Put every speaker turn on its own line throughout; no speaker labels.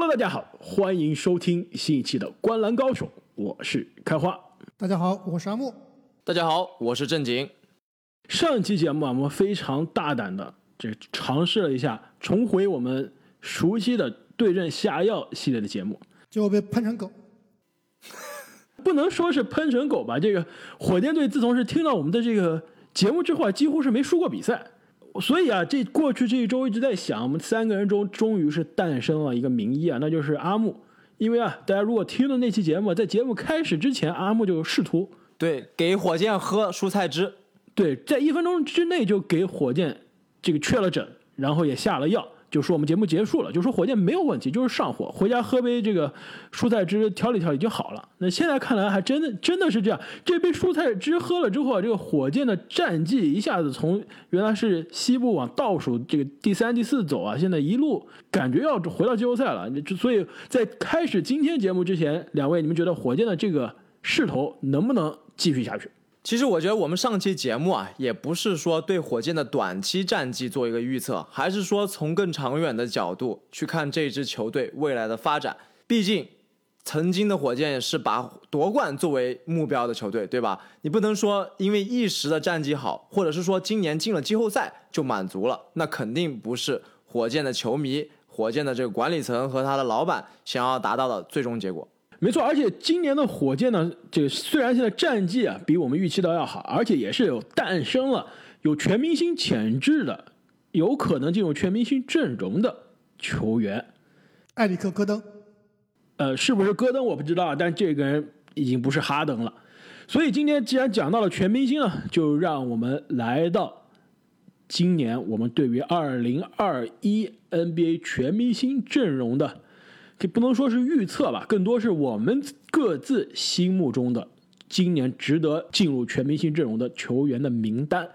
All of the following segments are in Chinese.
Hello，大家好，欢迎收听新一期的《观澜高手》，我是开花。
大家好，我是阿木。
大家好，我是正经。
上一期节目啊，我们非常大胆的这尝试了一下，重回我们熟悉的对症下药系列的节目，
结果被喷成狗。
不能说是喷成狗吧？这个火箭队自从是听到我们的这个节目之后啊，几乎是没输过比赛。所以啊，这过去这一周一直在想，我们三个人中终于是诞生了一个名医啊，那就是阿木。因为啊，大家如果听了那期节目，在节目开始之前，阿木就试图
对给火箭喝蔬菜汁，
对，在一分钟之内就给火箭这个确了诊，然后也下了药。就说我们节目结束了，就说火箭没有问题，就是上火，回家喝杯这个蔬菜汁调理调理就好了。那现在看来还真的真的是这样，这杯蔬菜汁喝了之后，这个火箭的战绩一下子从原来是西部往倒数这个第三、第四走啊，现在一路感觉要回到季后赛了。所以在开始今天节目之前，两位你们觉得火箭的这个势头能不能继续下去？
其实我觉得我们上期节目啊，也不是说对火箭的短期战绩做一个预测，还是说从更长远的角度去看这支球队未来的发展。毕竟，曾经的火箭是把夺冠作为目标的球队，对吧？你不能说因为一时的战绩好，或者是说今年进了季后赛就满足了，那肯定不是火箭的球迷、火箭的这个管理层和他的老板想要达到的最终结果。
没错，而且今年的火箭呢，这个虽然现在战绩啊比我们预期的要好，而且也是有诞生了有全明星潜质的，有可能进入全明星阵容的球员，
埃里克·戈登，
呃，是不是戈登我不知道，但这个人已经不是哈登了。所以今天既然讲到了全明星啊，就让我们来到今年我们对于二零二一 NBA 全明星阵容的。这不能说是预测吧，更多是我们各自心目中的今年值得进入全明星阵容的球员的名单。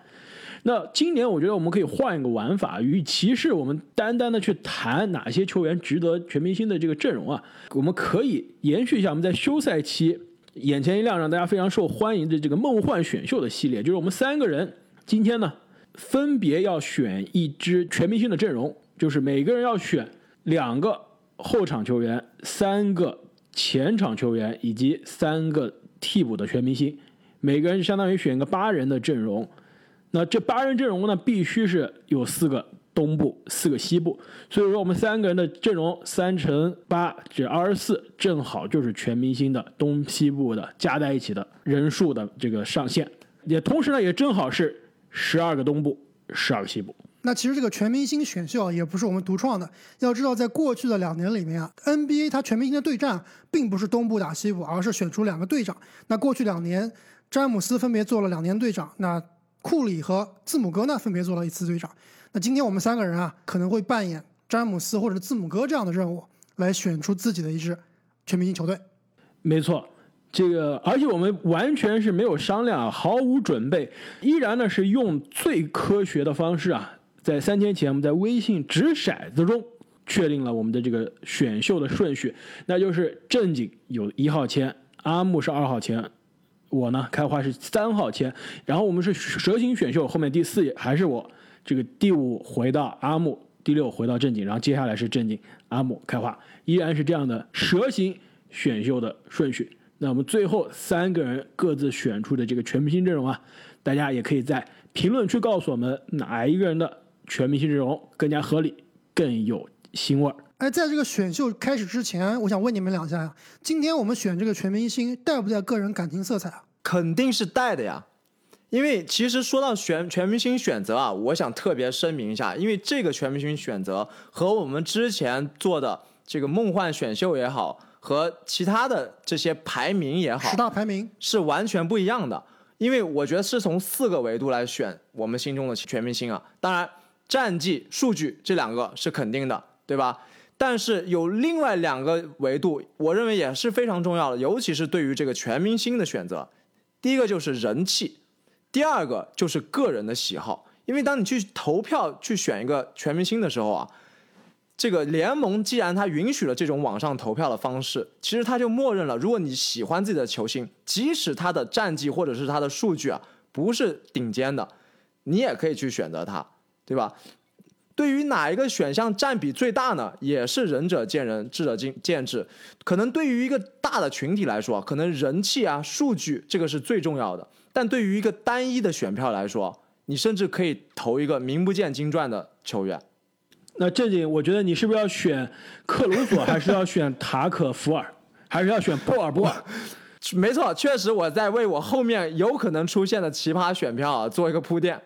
那今年我觉得我们可以换一个玩法，与其是我们单单的去谈哪些球员值得全明星的这个阵容啊，我们可以延续一下我们在休赛期眼前一亮让大家非常受欢迎的这个梦幻选秀的系列，就是我们三个人今天呢分别要选一支全明星的阵容，就是每个人要选两个。后场球员三个，前场球员以及三个替补的全明星，每个人相当于选一个八人的阵容。那这八人阵容呢，必须是有四个东部，四个西部。所以说，我们三个人的阵容三乘八，这二十四，正好就是全明星的东西部的加在一起的人数的这个上限。也同时呢，也正好是十二个东部，十二个西部。
那其实这个全明星选秀啊，也不是我们独创的。要知道，在过去的两年里面啊，NBA 它全明星的对战并不是东部打西部，而是选出两个队长。那过去两年，詹姆斯分别做了两年队长，那库里和字母哥呢分别做了一次队长。那今天我们三个人啊，可能会扮演詹姆斯或者字母哥这样的任务，来选出自己的一支全明星球队。
没错，这个而且我们完全是没有商量，毫无准备，依然呢是用最科学的方式啊。在三天前，我们在微信掷骰子中确定了我们的这个选秀的顺序，那就是正经有一号签，阿木是二号签，我呢开花是三号签，然后我们是蛇形选秀，后面第四还是我，这个第五回到阿木，第六回到正经，然后接下来是正经阿木开花，依然是这样的蛇形选秀的顺序。那我们最后三个人各自选出的这个全明星阵容啊，大家也可以在评论区告诉我们哪一个人的。全明星阵容更加合理，更有腥味儿。
哎，在这个选秀开始之前，我想问你们两下呀：今天我们选这个全明星带不带个人感情色彩啊？
肯定是带的呀。因为其实说到选全明星选择啊，我想特别声明一下，因为这个全明星选择和我们之前做的这个梦幻选秀也好，和其他的这些排名也好，
十大排名
是完全不一样的。因为我觉得是从四个维度来选我们心中的全明星啊，当然。战绩、数据这两个是肯定的，对吧？但是有另外两个维度，我认为也是非常重要的，尤其是对于这个全明星的选择。第一个就是人气，第二个就是个人的喜好。因为当你去投票去选一个全明星的时候啊，这个联盟既然它允许了这种网上投票的方式，其实它就默认了，如果你喜欢自己的球星，即使他的战绩或者是他的数据啊不是顶尖的，你也可以去选择他。对吧？对于哪一个选项占比最大呢？也是仁者见仁，智者见见智。可能对于一个大的群体来说，可能人气啊、数据这个是最重要的。但对于一个单一的选票来说，你甚至可以投一个名不见经传的球员。
那正经，我觉得你是不是要选克鲁索，还是要选塔可福尔，还是要选波尔波尔？
没错，确实我在为我后面有可能出现的奇葩选票啊做一个铺垫。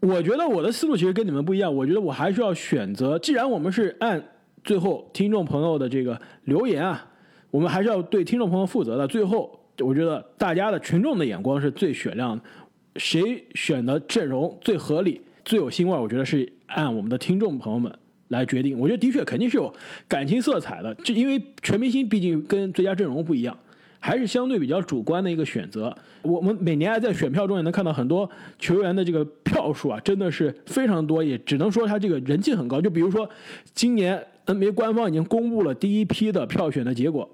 我觉得我的思路其实跟你们不一样，我觉得我还是要选择，既然我们是按最后听众朋友的这个留言啊，我们还是要对听众朋友负责的。最后，我觉得大家的群众的眼光是最雪亮的，谁选的阵容最合理、最有腥味，我觉得是按我们的听众朋友们来决定。我觉得的确肯定是有感情色彩的，就因为全明星毕竟跟最佳阵容不一样。还是相对比较主观的一个选择。我们每年在选票中也能看到很多球员的这个票数啊，真的是非常多，也只能说他这个人气很高。就比如说，今年 NBA 官方已经公布了第一批的票选的结果，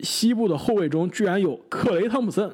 西部的后卫中居然有克雷汤普森，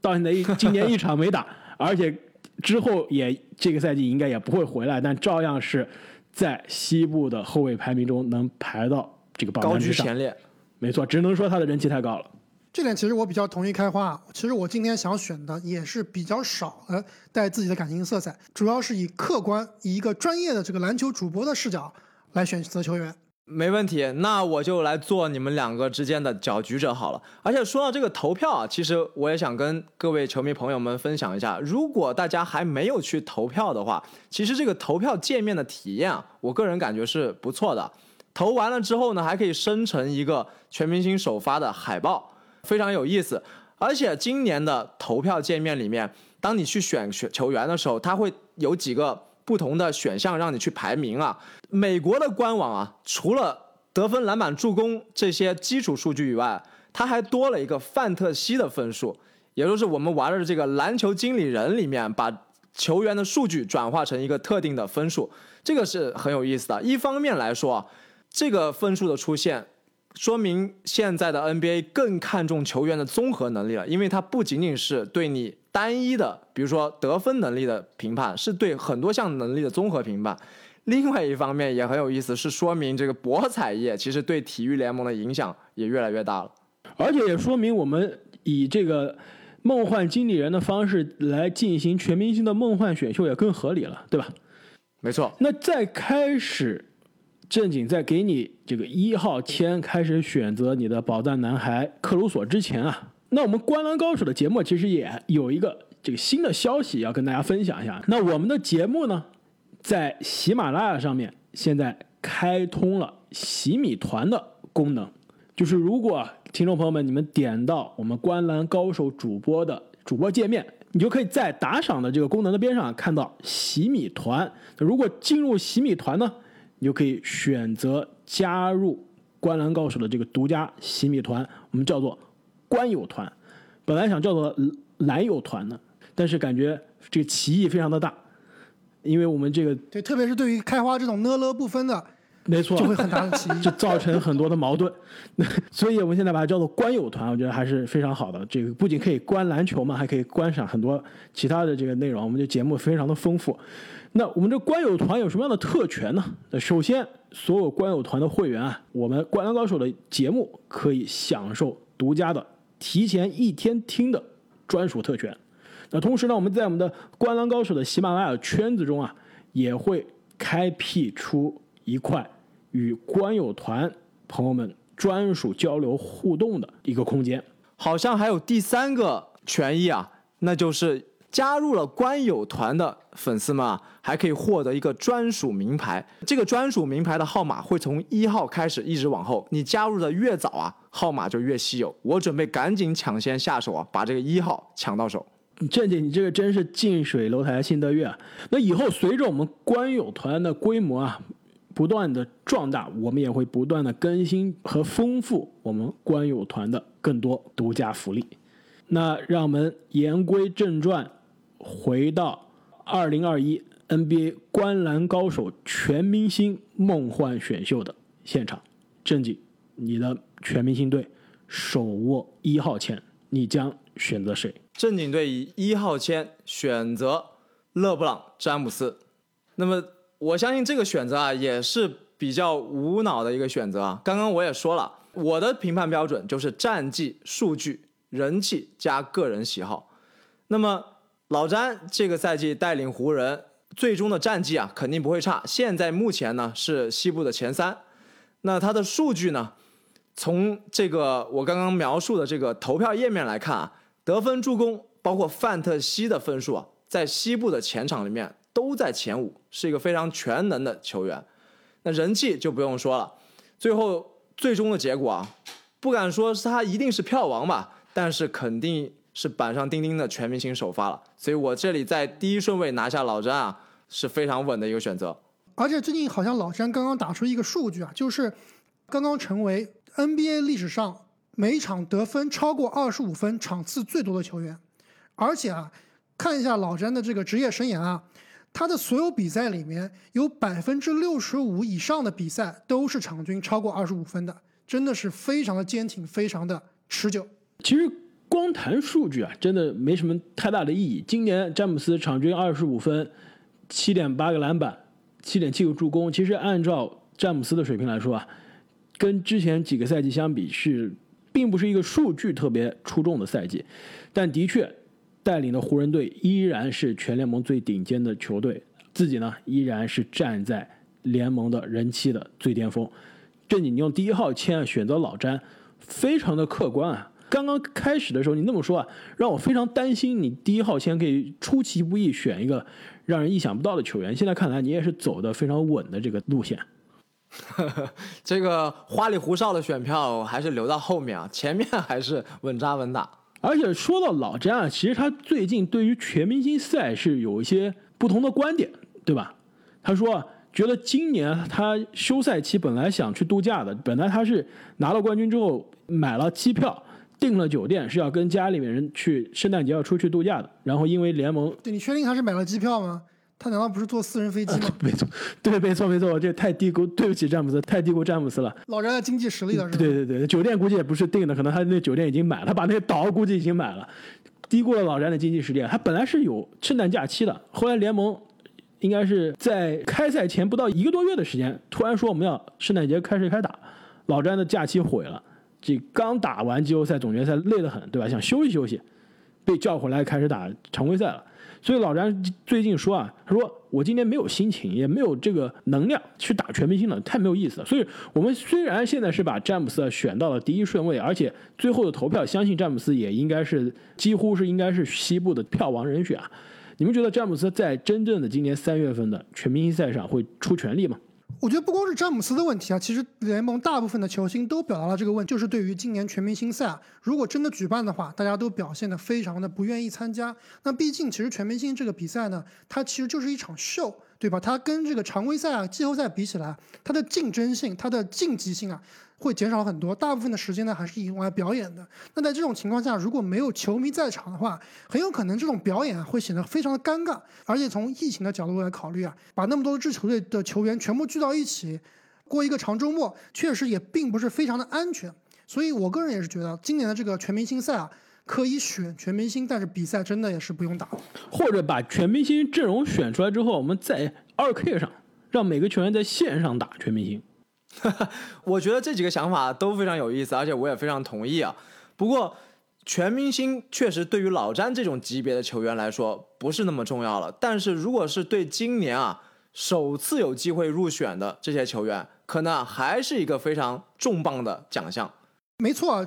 到现在一今年一场没打，而且之后也这个赛季应该也不会回来，但照样是在西部的后卫排名中能排到这个榜单之上。
居前列。
没错，只能说他的人气太高了。
这点其实我比较同意开花。其实我今天想选的也是比较少的带自己的感情色彩，主要是以客观、以一个专业的这个篮球主播的视角来选择球员。
没问题，那我就来做你们两个之间的搅局者好了。而且说到这个投票啊，其实我也想跟各位球迷朋友们分享一下，如果大家还没有去投票的话，其实这个投票界面的体验啊，我个人感觉是不错的。投完了之后呢，还可以生成一个全明星首发的海报。非常有意思，而且今年的投票界面里面，当你去选选球员的时候，它会有几个不同的选项让你去排名啊。美国的官网啊，除了得分、篮板、助攻这些基础数据以外，它还多了一个范特西的分数，也就是我们玩的这个篮球经理人里面，把球员的数据转化成一个特定的分数，这个是很有意思的。一方面来说啊，这个分数的出现。说明现在的 NBA 更看重球员的综合能力了，因为它不仅仅是对你单一的，比如说得分能力的评判，是对很多项能力的综合评判。另外一方面也很有意思，是说明这个博彩业其实对体育联盟的影响也越来越大了，
而且也说明我们以这个梦幻经理人的方式来进行全明星的梦幻选秀也更合理了，对吧？
没错。
那在开始。正经在给你这个一号签开始选择你的宝藏男孩克鲁索之前啊，那我们观篮高手的节目其实也有一个这个新的消息要跟大家分享一下。那我们的节目呢，在喜马拉雅上面现在开通了洗米团的功能，就是如果听众朋友们你们点到我们观篮高手主播的主播界面，你就可以在打赏的这个功能的边上看到洗米团。如果进入洗米团呢？你就可以选择加入《观篮高手》的这个独家洗米团，我们叫做“观友团”。本来想叫做“蓝友团”的，但是感觉这个歧义非常的大，因为我们这个
对，特别是对于开花这种呢了不分的。
没错，
就会很大的歧义，
就造成很多的矛盾。所以我们现在把它叫做观友团，我觉得还是非常好的。这个不仅可以观篮球嘛，还可以观赏很多其他的这个内容。我们的节目非常的丰富。那我们这官友团有什么样的特权呢？那首先，所有官友团的会员啊，我们灌篮高手的节目可以享受独家的提前一天听的专属特权。那同时呢，我们在我们的灌篮高手的喜马拉雅圈子中啊，也会开辟出一块。与官友团朋友们专属交流互动的一个空间，
好像还有第三个权益啊，那就是加入了官友团的粉丝们啊，还可以获得一个专属名牌。这个专属名牌的号码会从一号开始一直往后，你加入的越早啊，号码就越稀有。我准备赶紧抢先下手啊，把这个一号抢到手。
正姐，你这个真是近水楼台先得月！那以后随着我们官友团的规模啊。不断的壮大，我们也会不断的更新和丰富我们官友团的更多独家福利。那让我们言归正传，回到二零二一 NBA 观篮高手全明星梦幻选秀的现场。正经，你的全明星队手握一号签，你将选择谁？
正经队以一号签选择勒布朗·詹姆斯。那么。我相信这个选择啊也是比较无脑的一个选择啊。刚刚我也说了，我的评判标准就是战绩、数据、人气加个人喜好。那么老詹这个赛季带领湖人，最终的战绩啊肯定不会差。现在目前呢是西部的前三，那他的数据呢，从这个我刚刚描述的这个投票页面来看啊，得分、助攻，包括范特西的分数啊，在西部的前场里面都在前五，是一个非常全能的球员。那人气就不用说了，最后最终的结果啊，不敢说是他一定是票王吧，但是肯定是板上钉钉的全明星首发了。所以我这里在第一顺位拿下老詹啊，是非常稳的一个选择。
而且最近好像老詹刚刚打出一个数据啊，就是刚刚成为 NBA 历史上每场得分超过二十五分场次最多的球员。而且啊，看一下老詹的这个职业生涯啊，他的所有比赛里面有百分之六十五以上的比赛都是场均超过二十五分的，真的是非常的坚挺，非常的持久。
其实光谈数据啊，真的没什么太大的意义。今年詹姆斯场均二十五分，七点八个篮板，七点七个助攻。其实按照詹姆斯的水平来说啊，跟之前几个赛季相比是，并不是一个数据特别出众的赛季，但的确带领的湖人队依然是全联盟最顶尖的球队，自己呢依然是站在联盟的人气的最巅峰。正经，你用第一号签选择老詹，非常的客观啊。刚刚开始的时候你那么说啊，让我非常担心你第一号签可以出其不意选一个让人意想不到的球员。现在看来你也是走的非常稳的这个路线。
呵 呵这个花里胡哨的选票还是留到后面啊，前面还是稳扎稳打。
而且说到老詹啊，其实他最近对于全明星赛是有一些不同的观点，对吧？他说啊，觉得今年他休赛期本来想去度假的，本来他是拿了冠军之后买了机票。订了酒店是要跟家里面人去圣诞节要出去度假的，然后因为联盟，
对你确定他是买了机票吗？他难道不是坐私人飞机吗？
没错，对，没错，没错，这太低估，对不起詹姆斯，太低估詹姆斯了。
老詹的经济实力了，是吧？
对对对，酒店估计也不是订的，可能他那酒店已经买了，他把那个岛估计已经买了，低估了老詹的经济实力。他本来是有圣诞假期的，后来联盟应该是在开赛前不到一个多月的时间，突然说我们要圣诞节开始开打，老詹的假期毁了。这刚打完季后赛总决赛累得很，对吧？想休息休息，被叫回来开始打常规赛了。所以老詹最近说啊，他说我今天没有心情，也没有这个能量去打全明星了，太没有意思了。所以我们虽然现在是把詹姆斯选到了第一顺位，而且最后的投票相信詹姆斯也应该是几乎是应该是西部的票王人选啊。你们觉得詹姆斯在真正的今年三月份的全明星赛上会出全力吗？
我觉得不光是詹姆斯的问题啊，其实联盟大部分的球星都表达了这个问，就是对于今年全明星赛啊，如果真的举办的话，大家都表现的非常的不愿意参加。那毕竟其实全明星这个比赛呢，它其实就是一场秀，对吧？它跟这个常规赛啊、季后赛比起来，它的竞争性、它的竞技性啊。会减少很多，大部分的时间呢还是用来表演的。那在这种情况下，如果没有球迷在场的话，很有可能这种表演会显得非常的尴尬。而且从疫情的角度来考虑啊，把那么多支球队的球员全部聚到一起，过一个长周末，确实也并不是非常的安全。所以我个人也是觉得，今年的这个全明星赛啊，可以选全明星，但是比赛真的也是不用打。
或者把全明星阵容选出来之后，我们在二 K 上让每个球员在线上打全明星。
我觉得这几个想法都非常有意思，而且我也非常同意啊。不过，全明星确实对于老詹这种级别的球员来说不是那么重要了。但是如果是对今年啊首次有机会入选的这些球员，可能还是一个非常重磅的奖项。
没错，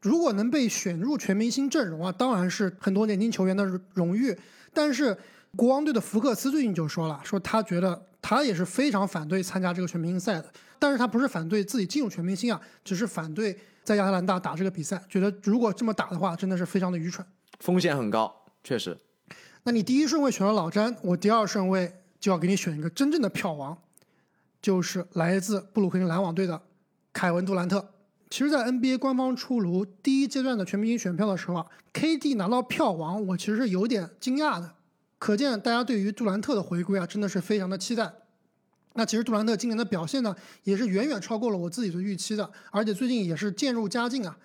如果能被选入全明星阵容啊，当然是很多年轻球员的荣誉。但是国王队的福克斯最近就说了，说他觉得他也是非常反对参加这个全明星赛的。但是他不是反对自己进入全明星啊，只是反对在亚特兰大打这个比赛，觉得如果这么打的话，真的是非常的愚蠢，
风险很高，确实。
那你第一顺位选了老詹，我第二顺位就要给你选一个真正的票王，就是来自布鲁克林篮网队的凯文杜兰特。其实，在 NBA 官方出炉第一阶段的全明星选票的时候啊，KD 拿到票王，我其实是有点惊讶的，可见大家对于杜兰特的回归啊，真的是非常的期待。那其实杜兰特今年的表现呢，也是远远超过了我自己的预期的，而且最近也是渐入佳境啊。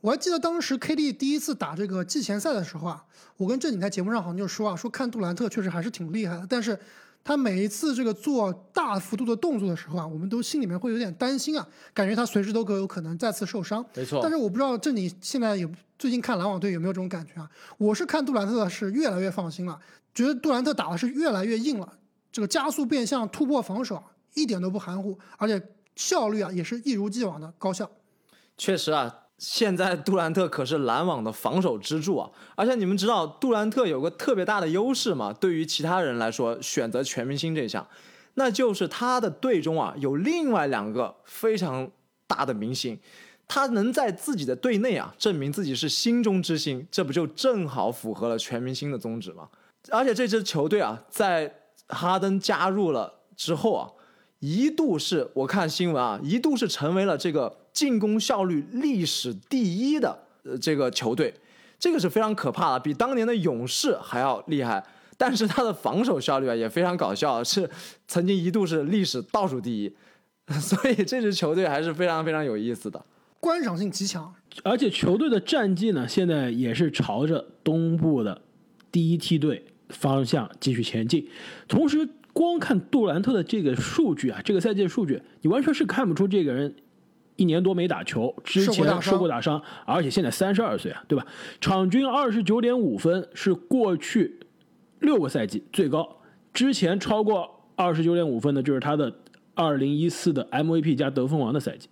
我还记得当时 KD 第一次打这个季前赛的时候啊，我跟正经在节目上好像就说啊，说看杜兰特确实还是挺厉害的，但是他每一次这个做大幅度的动作的时候啊，我们都心里面会有点担心啊，感觉他随时都可有可能再次受伤。
没错
但是我不知道这你现在有最近看篮网队有没有这种感觉啊？我是看杜兰特是越来越放心了，觉得杜兰特打的是越来越硬了，这个加速变向、突破防守啊，一点都不含糊，而且效率啊也是一如既往的高效。
确实啊，现在杜兰特可是篮网的防守支柱啊！而且你们知道杜兰特有个特别大的优势嘛？对于其他人来说，选择全明星这项，那就是他的队中啊有另外两个非常大的明星，他能在自己的队内啊证明自己是心中之星，这不就正好符合了全明星的宗旨吗？而且这支球队啊，在哈登加入了之后啊，一度是我看新闻啊，一度是成为了这个进攻效率历史第一的呃这个球队，这个是非常可怕的，比当年的勇士还要厉害。但是他的防守效率啊也非常搞笑，是曾经一度是历史倒数第一，所以这支球队还是非常非常有意思的。
观赏性极强，
而且球队的战绩呢，现在也是朝着东部的第一梯队方向继续前进。同时，光看杜兰特的这个数据啊，这个赛季的数据，你完全是看不出这个人一年多没打球，之前
受过大伤
打伤，而且现在三十二岁啊，对吧？场均二十九点五分是过去六个赛季最高，之前超过二十九点五分的就是他的二零一四的 MVP 加得分王的赛季。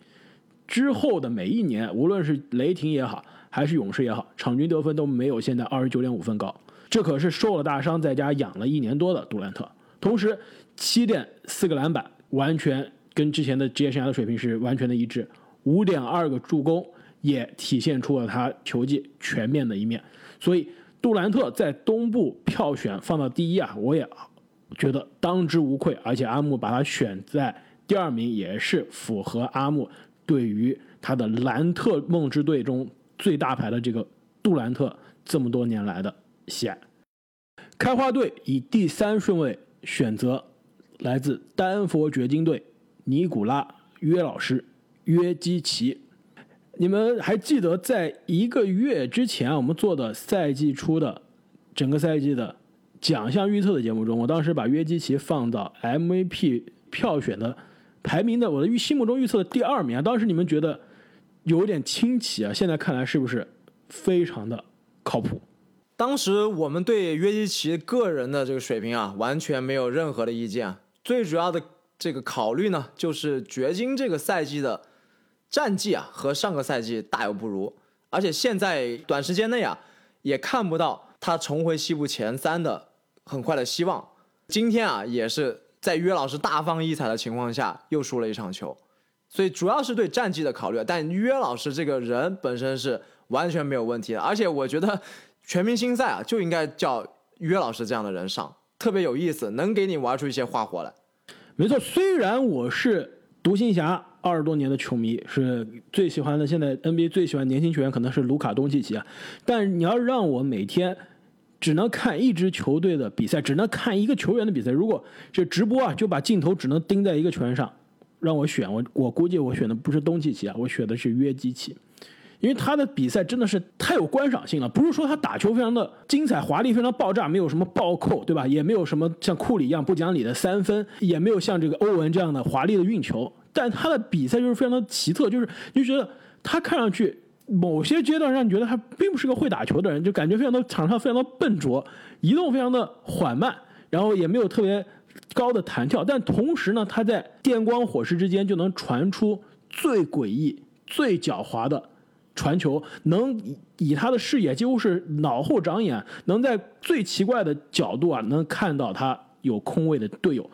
之后的每一年，无论是雷霆也好，还是勇士也好，场均得分都没有现在二十九点五分高。这可是受了大伤，在家养了一年多的杜兰特。同时，七点四个篮板，完全跟之前的职业生涯的水平是完全的一致。五点二个助攻，也体现出了他球技全面的一面。所以，杜兰特在东部票选放到第一啊，我也觉得当之无愧。而且阿木把他选在第二名，也是符合阿木对于他的兰特梦之队中最大牌的这个杜兰特这么多年来的喜爱。开花队以第三顺位选择来自丹佛掘金队尼古拉约老师约基奇。你们还记得在一个月之前，我们做的赛季初的整个赛季的奖项预测的节目中，我当时把约基奇放到 MVP 票选的排名的我的预心目中预测的第二名啊。当时你们觉得有点清奇啊，现在看来是不是非常的靠谱？
当时我们对约基奇个人的这个水平啊，完全没有任何的意见。最主要的这个考虑呢，就是掘金这个赛季的战绩啊，和上个赛季大有不如，而且现在短时间内啊，也看不到他重回西部前三的很快的希望。今天啊，也是在约老师大放异彩的情况下，又输了一场球，所以主要是对战绩的考虑。但约老师这个人本身是完全没有问题的，而且我觉得。全明星赛啊，就应该叫约老师这样的人上，特别有意思，能给你玩出一些花活来。
没错，虽然我是独行侠二十多年的球迷，是最喜欢的，现在 NBA 最喜欢年轻球员可能是卢卡东契奇啊，但你要让我每天只能看一支球队的比赛，只能看一个球员的比赛，如果这直播啊就把镜头只能盯在一个球员上，让我选，我我估计我选的不是东契奇啊，我选的是约基奇。因为他的比赛真的是太有观赏性了，不是说他打球非常的精彩华丽，非常爆炸，没有什么暴扣，对吧？也没有什么像库里一样不讲理的三分，也没有像这个欧文这样的华丽的运球，但他的比赛就是非常的奇特，就是你就觉得他看上去某些阶段让你觉得他并不是个会打球的人，就感觉非常的场上非常的笨拙，移动非常的缓慢，然后也没有特别高的弹跳，但同时呢，他在电光火石之间就能传出最诡异、最狡猾的。传球能以他的视野几乎是脑后长眼，能在最奇怪的角度啊，能看到他有空位的队友，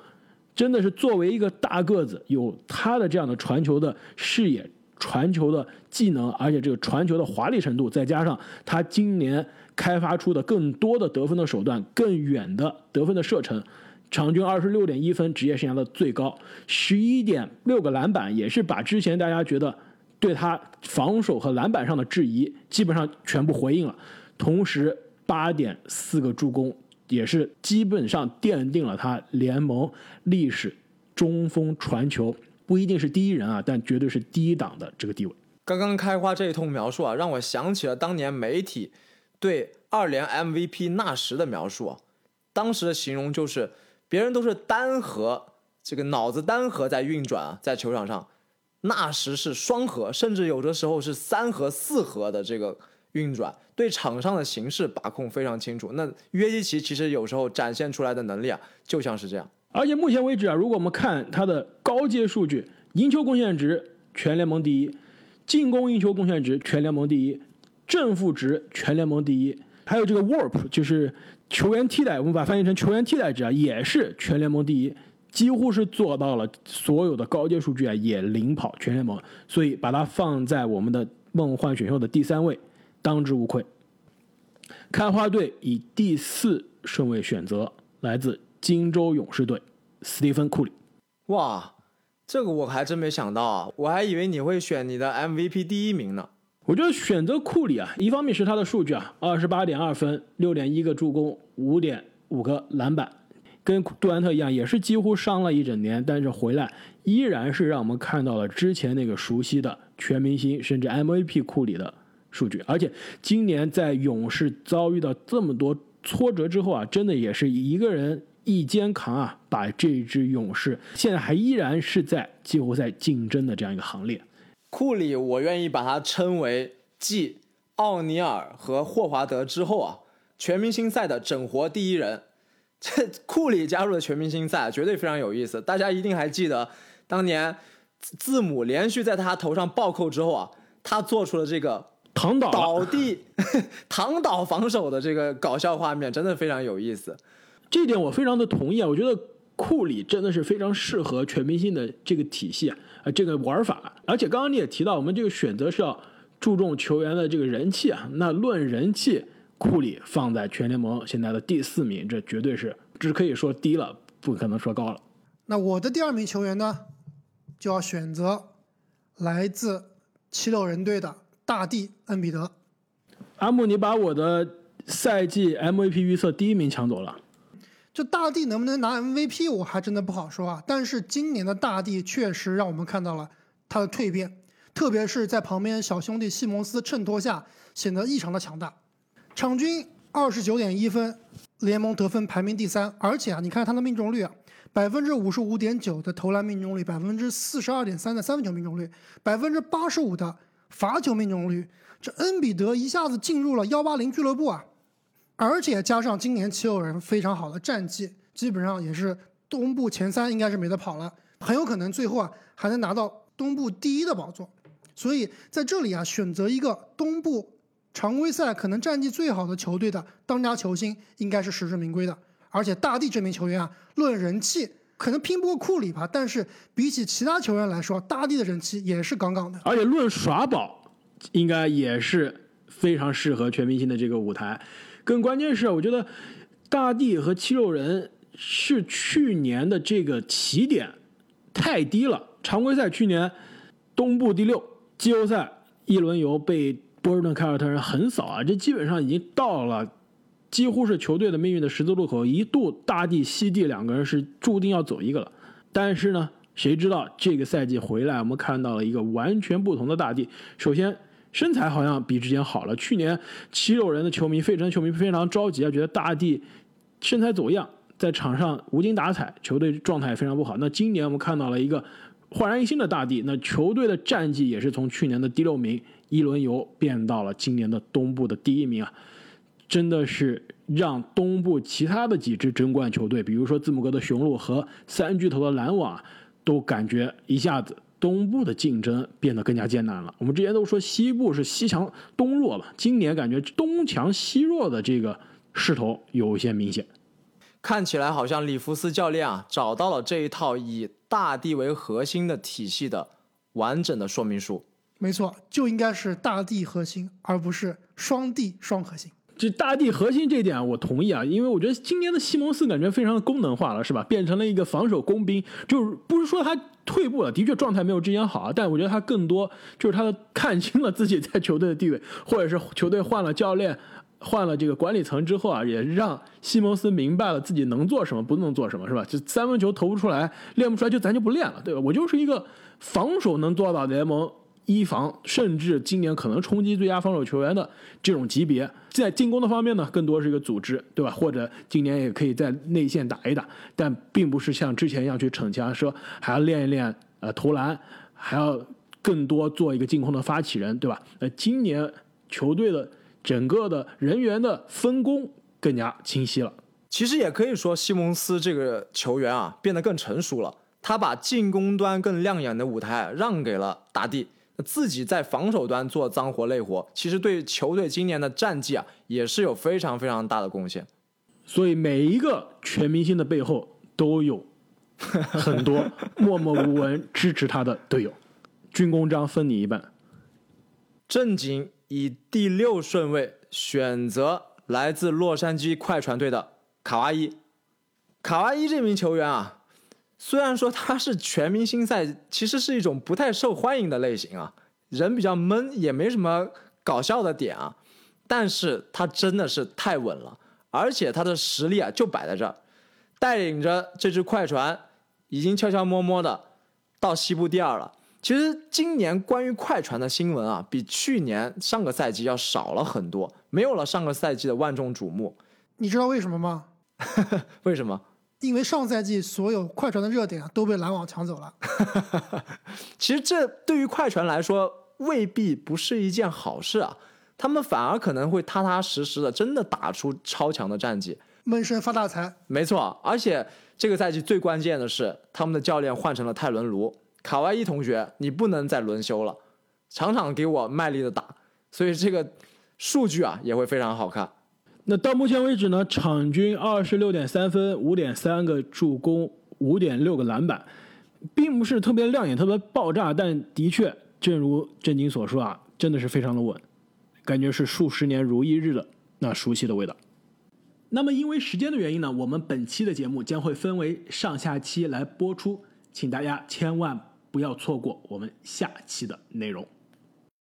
真的是作为一个大个子，有他的这样的传球的视野、传球的技能，而且这个传球的华丽程度，再加上他今年开发出的更多的得分的手段、更远的得分的射程，场均二十六点一分，职业生涯的最高，十一点六个篮板，也是把之前大家觉得。对他防守和篮板上的质疑，基本上全部回应了。同时，八点四个助攻，也是基本上奠定了他联盟历史中锋传球不一定是第一人啊，但绝对是第一档的这个地位。
刚刚开花这一通描述啊，让我想起了当年媒体对二连 MVP 纳什的描述啊。当时的形容就是别人都是单核，这个脑子单核在运转啊，在球场上，那时是双核，甚至有的时候是三核、四核的这个运转，对场上的形势把控非常清楚。那约基奇其实有时候展现出来的能力啊，就像是这样。
而且目前为止啊，如果我们看他的高阶数据，赢球贡献值全联盟第一，进攻赢球贡献值全联盟第一，正负值全联盟第一，还有这个 WARP 就是球员替代，我们把它翻译成球员替代值啊，也是全联盟第一，几乎是做到了所有的高阶数据啊也领跑全联盟，所以把它放在我们的梦幻选秀的第三位，当之无愧。开花队以第四顺位选择来自金州勇士队斯蒂芬·库里。
哇，这个我还真没想到啊！我还以为你会选你的 MVP 第一名呢。
我觉得选择库里啊，一方面是他的数据啊，二十八点二分，六点一个助攻，五点五个篮板，跟杜兰特一样，也是几乎伤了一整年，但是回来依然是让我们看到了之前那个熟悉的全明星甚至 MVP 库里的数据。而且今年在勇士遭遇到这么多挫折之后啊，真的也是一个人一肩扛啊，把这支勇士现在还依然是在季后赛竞争的这样一个行列。
库里，我愿意把他称为继奥尼尔和霍华德之后啊，全明星赛的整活第一人。这 库里加入了全明星赛，绝对非常有意思。大家一定还记得当年字母连续在他头上暴扣之后啊，他做出了这个
躺倒
倒地 躺倒防守的这个搞笑画面，真的非常有意思。
这一点我非常的同意啊，我觉得库里真的是非常适合全明星的这个体系啊。啊，这个玩法，而且刚刚你也提到，我们这个选择是要注重球员的这个人气啊。那论人气，库里放在全联盟现在的第四名，这绝对是只可以说低了，不可能说高了。
那我的第二名球员呢，就要选择来自七六人队的大帝恩比德。
阿木，你把我的赛季 MVP 预测第一名抢走了。
这大帝能不能拿 MVP，我还真的不好说啊。但是今年的大帝确实让我们看到了他的蜕变，特别是在旁边小兄弟西蒙斯衬托下，显得异常的强大。场均二十九点一分，联盟得分排名第三，而且啊，你看他的命中率啊，百分之五十五点九的投篮命中率，百分之四十二点三的三分球命中率，百分之八十五的罚球命中率，这恩比德一下子进入了幺八零俱乐部啊！而且加上今年七六人非常好的战绩，基本上也是东部前三应该是没得跑了，很有可能最后啊还能拿到东部第一的宝座。所以在这里啊，选择一个东部常规赛可能战绩最好的球队的当家球星，应该是实至名归的。而且大帝这名球员啊，论人气可能拼不过库里吧，但是比起其他球员来说，大帝的人气也是杠杠的。
而且论耍宝，应该也是非常适合全明星的这个舞台。更关键是，我觉得大帝和七六人是去年的这个起点太低了。常规赛去年东部第六，季后赛一轮游被波士顿凯尔特人横扫啊，这基本上已经到了几乎是球队的命运的十字路口，一度大帝、西帝两个人是注定要走一个了。但是呢，谁知道这个赛季回来，我们看到了一个完全不同的大帝。首先。身材好像比之前好了。去年七六人的球迷、费城球迷非常着急啊，觉得大帝身材走样，在场上无精打采，球队状态也非常不好。那今年我们看到了一个焕然一新的大帝，那球队的战绩也是从去年的第六名一轮游变到了今年的东部的第一名啊，真的是让东部其他的几支争冠球队，比如说字母哥的雄鹿和三巨头的篮网，都感觉一下子。东部的竞争变得更加艰难了。我们之前都说西部是西强东弱了，今年感觉东强西弱的这个势头有些明显。
看起来好像里弗斯教练啊找到了这一套以大地为核心的体系的完整的说明书。
没错，就应该是大地核心，而不是双地双核心。
这大地核心这一点我同意啊，因为我觉得今年的西蒙斯感觉非常的功能化了，是吧？变成了一个防守工兵，就是不是说他退步了，的确状态没有之前好啊，但我觉得他更多就是他看清了自己在球队的地位，或者是球队换了教练，换了这个管理层之后啊，也让西蒙斯明白了自己能做什么，不能做什么，是吧？就三分球投不出来，练不出来，就咱就不练了，对吧？我就是一个防守能做到联盟一防，甚至今年可能冲击最佳防守球员的这种级别。在进攻的方面呢，更多是一个组织，对吧？或者今年也可以在内线打一打，但并不是像之前一样去逞强，说还要练一练呃投篮，还要更多做一个进攻的发起人，对吧？那今年球队的整个的人员的分工更加清晰了。
其实也可以说，西蒙斯这个球员啊变得更成熟了。他把进攻端更亮眼的舞台让给了大帝，自己在防守端做脏活累活，其实对球队今年的战绩啊也是有非常非常大的贡献。
所以每一个全明星的背后都有 很多默默无闻支持他的队友。军功章分你一半。
正经以第六顺位选择来自洛杉矶快船队的卡哇伊。卡哇伊这名球员啊。虽然说他是全明星赛，其实是一种不太受欢迎的类型啊，人比较闷，也没什么搞笑的点啊，但是他真的是太稳了，而且他的实力啊就摆在这儿，带领着这支快船已经悄悄摸摸的到西部第二了。其实今年关于快船的新闻啊，比去年上个赛季要少了很多，没有了上个赛季的万众瞩目。
你知道为什么吗？
为什么？
因为上赛季所有快船的热点啊都被篮网抢走了。
其实这对于快船来说未必不是一件好事啊，他们反而可能会踏踏实实的真的打出超强的战绩，
闷声发大财。
没错，而且这个赛季最关键的是他们的教练换成了泰伦卢，卡哇伊同学你不能再轮休了，场场给我卖力的打，所以这个数据啊也会非常好看。
那到目前为止呢，场均二十六点三分，五点三个助攻，五点六个篮板，并不是特别亮眼、特别爆炸，但的确，正如正经所说啊，真的是非常的稳，感觉是数十年如一日的那熟悉的味道。那么因为时间的原因呢，我们本期的节目将会分为上下期来播出，请大家千万不要错过我们下期的内容。